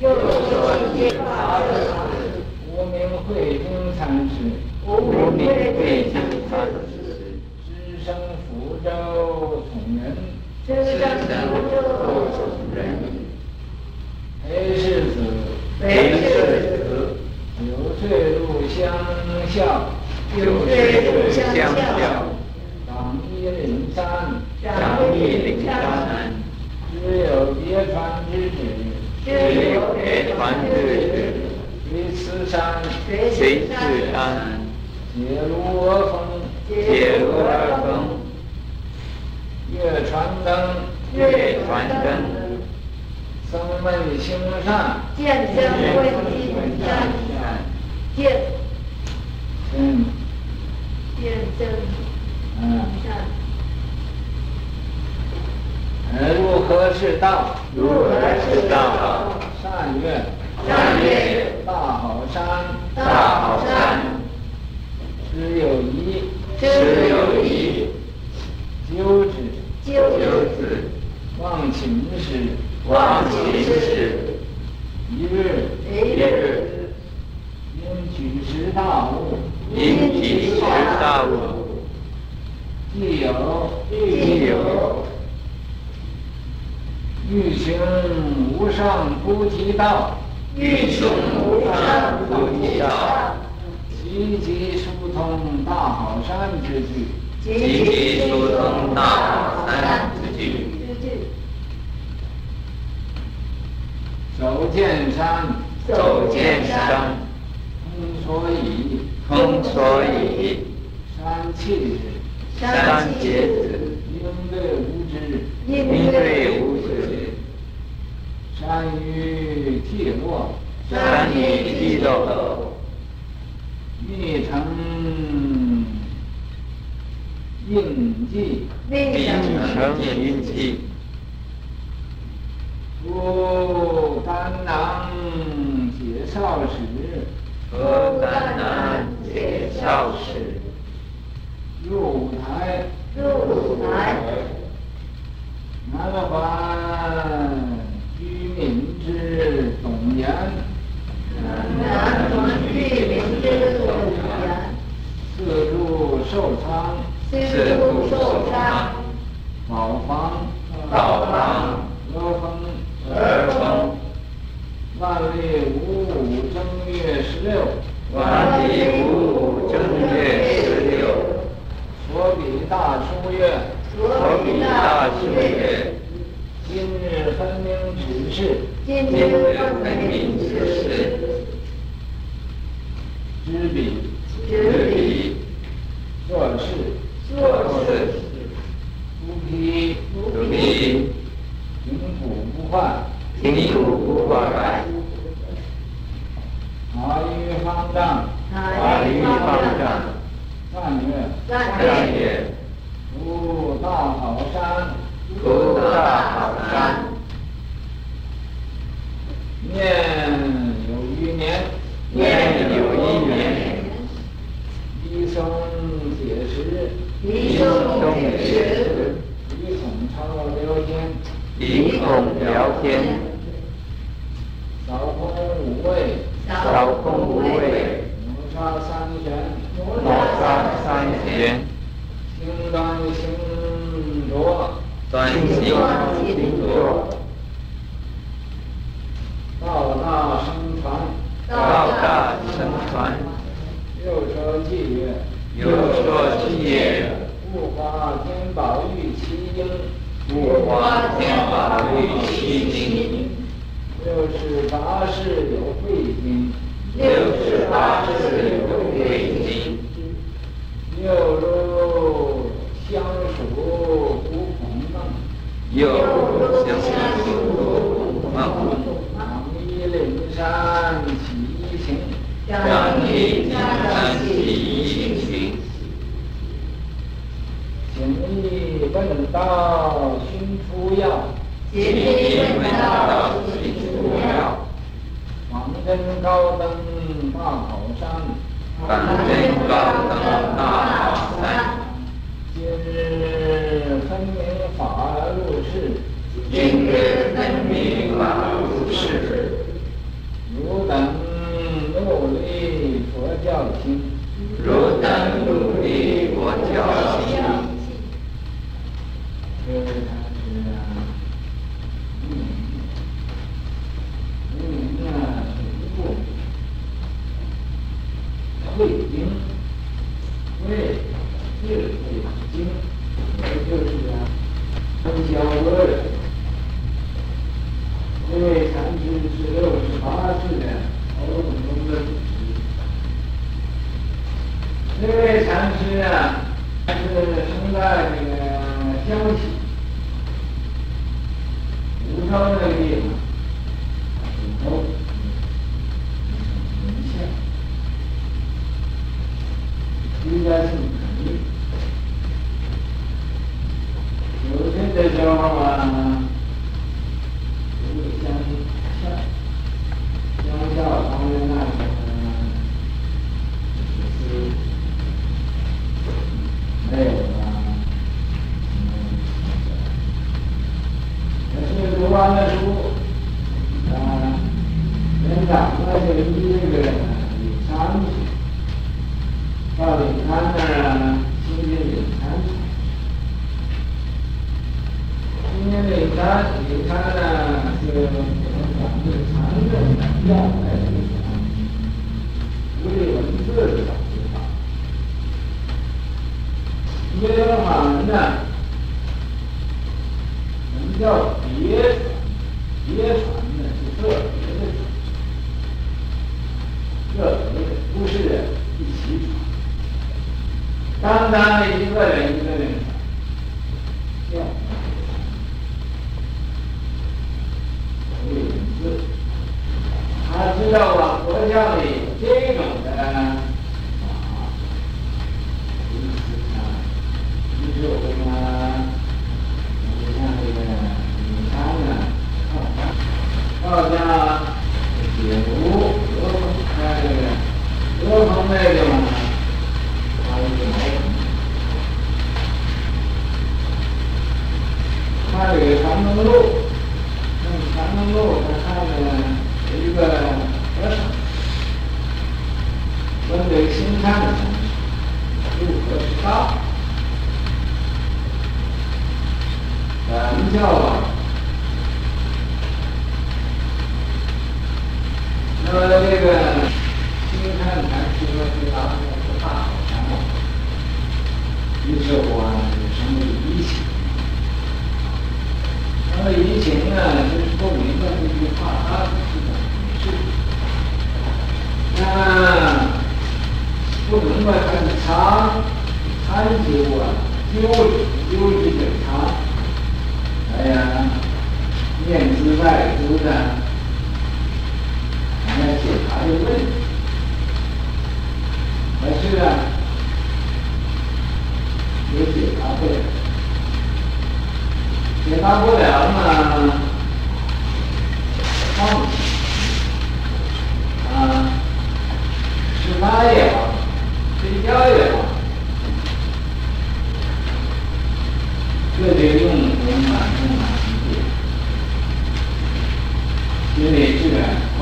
又说七法师。无名慧经禅师，无名慧经禅师，知生福州从人，知生福州从人，裴世子，裴世子，九岁入乡校，九岁入乡校，长毘陵山，长毘陵山，只有别传之旨，只有别传之旨。随此山，随此山，解如我风，解如而风。月传灯，月传灯。僧问行善，见僧问行善，见，嗯，见僧嗯，善。如何是道？如何是道？善曰，善曰，大好山，大好山。知有一，知有一。鸠子，鸠子。忘情时，忘情时。一日，一日。因举持大物，因举持大物。既有，既有。欲行无上菩提道，欲行无上菩提道，积极疏通大好山之句，积极疏通大好山之句。走见山，走见山，空所以，空所以，山气质，山气质，应对无知，应对无知。山雨寂寞，山雨涕落，密乘印记，密乘印记。出丹囊解少时，出丹囊解少时。入台，入五台。南还。居民之董言，南还居民之董言。四处寿仓，四处寿仓。宝房，宝房。阿风，阿风。万历五五正月十六，万历五五正月十六。所比大书月，所比大书月。今日分明指示，今日分明指示。执笔，执笔。作事，作事。菩提，菩提。停土不坏，停土不坏。塔于方丈，塔于方丈。赞曰，赞曰。出大好山。出大好山。念有余年，念有余年。离僧解时，离僧解时。离孔超聊天，离孔聊天。扫空无畏，少空五味。抹杀三玄，抹杀三玄。行端行拙。端行清浊，道大生传，道大生传。又说偈曰，又说偈曰，物华天宝物华天宝玉其英。六十八世有慧经，六十八世有 Mm-hmm. Lord. 是生在这个江西，吴昌这个。的那些人那个有长处，到领餐那儿呢，今天领餐去，今天领餐领餐呢就。 난 다음에 이거를 이거를 这个，我我得先看看就啊，就就一直他，哎呀，验资外出的，还要检查这问题，还是啊，有检查费，检查不了嘛，况啊，吃饭也好，睡觉也好。特别用火满屋满庭户，因为这个。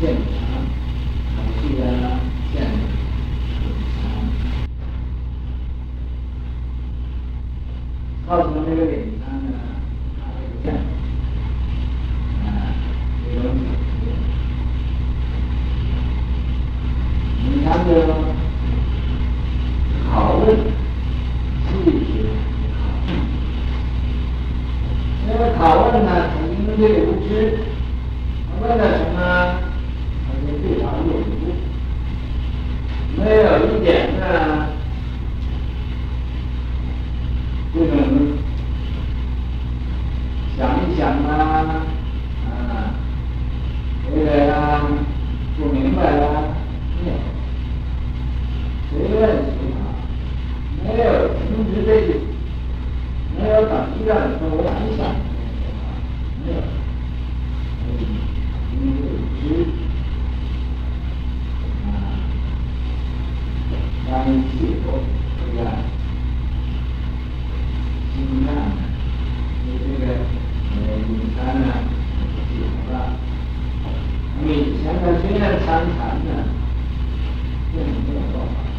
Thank you. 商谈呢，用你这个做法。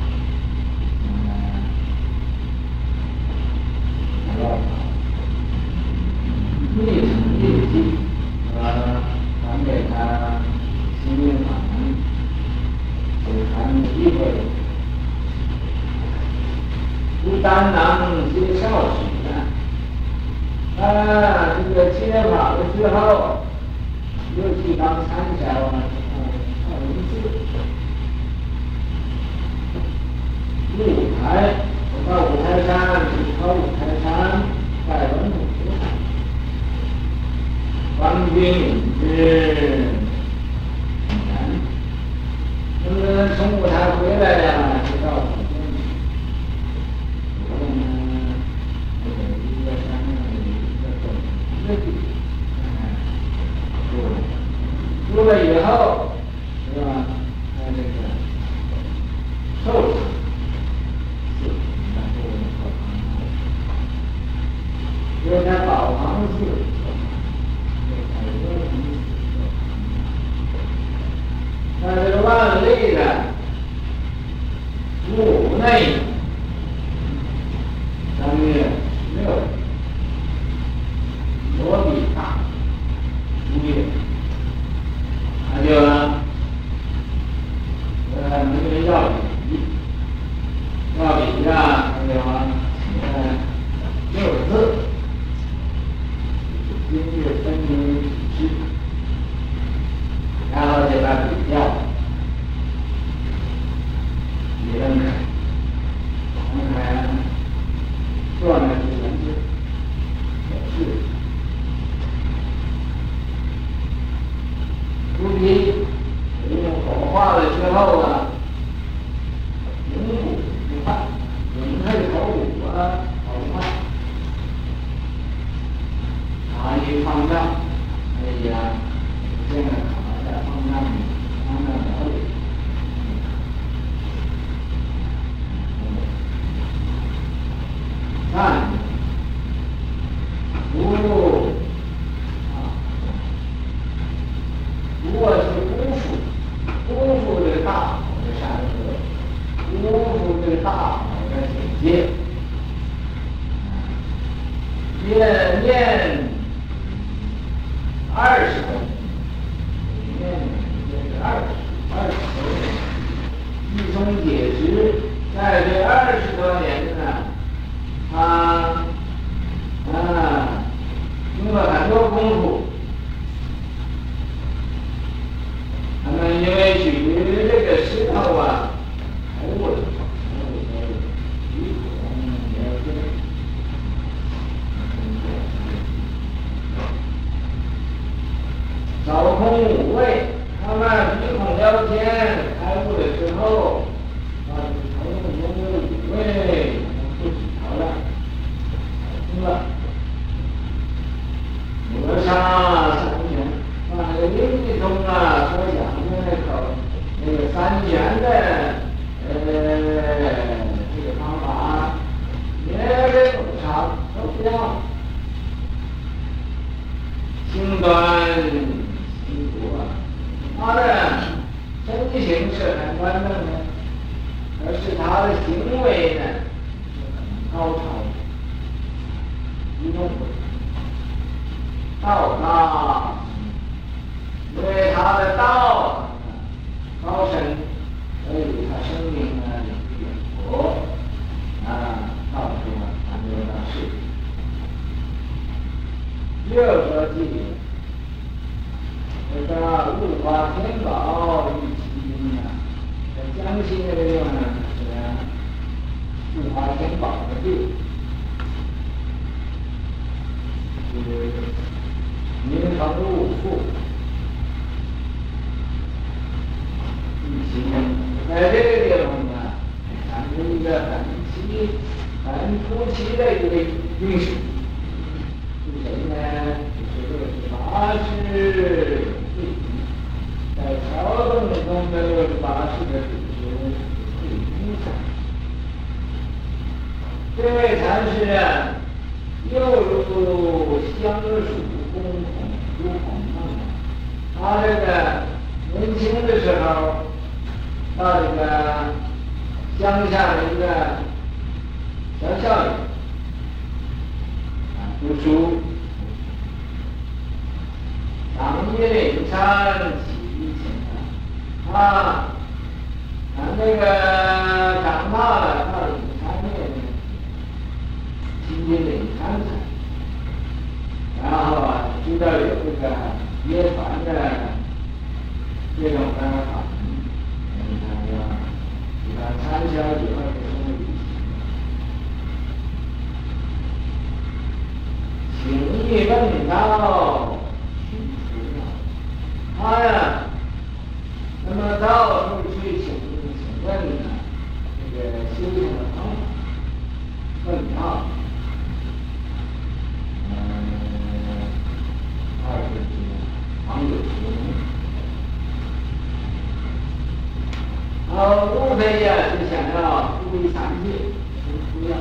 高台山，在文武之海，官兵之南。那从五台回来的，就到北京去。我们呢，一个山呢，有一个总的地，嗯，住了以后。ليلة مؤنين 身形是很端正的，而是他的行为呢是很高超的，一动不到达，因为他的道高深，所以他生命呢也远佛啊，到处呢安乐大事。六合记，这个入法天宝。嗯，江西这个地方呢，是啊，五华天宝的地，就是明成祖。时候，到这个乡下的一个小校里啊读书，当一领禅。啊，那个长大了，到了禅院，今天的禅禅，然后啊，知道有这个涅槃的这种办法，你看要给他参加以后就说明，情意问道，去除了，他呀。那么到处去请请问呢，这个修行的方法，问道，嗯，二十几网友他，无非呀是想要出离三界，出要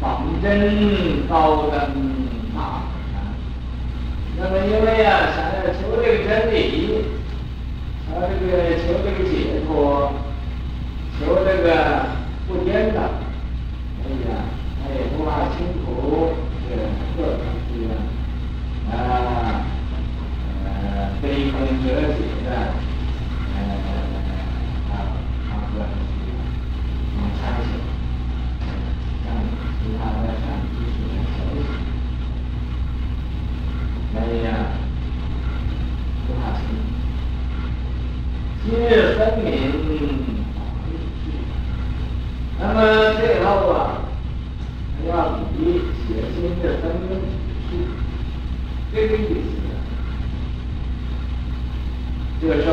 仿真高登大。那么因为呀，想要求这个真理，他这个求这个解脱，求这个不颠倒，所以啊，他也不怕辛苦，这个各种这个啊呃悲空折解的呃啊啊各种这个参学，像其他的像知识的学习。哎呀，不怕生。今日分明法义趣。那么最后啊，还要以写今日分明体序，这个意思，就是说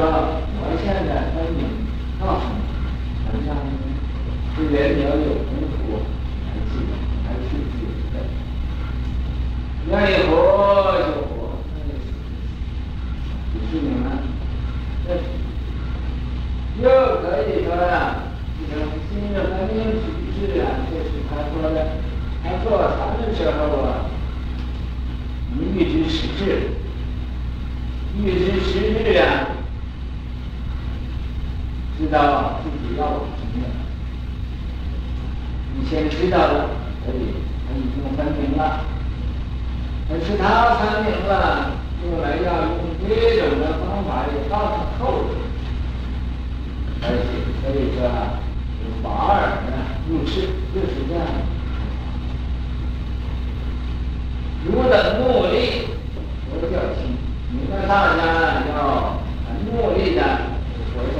要，自己要承认？你先知道了，所以他已经分明了。可是他分明了，后来要用这种的方法也告诉后人，而且所以说，法尔呢入世就是这样。如等目力，佛教心，你们大家要很努力的佛教。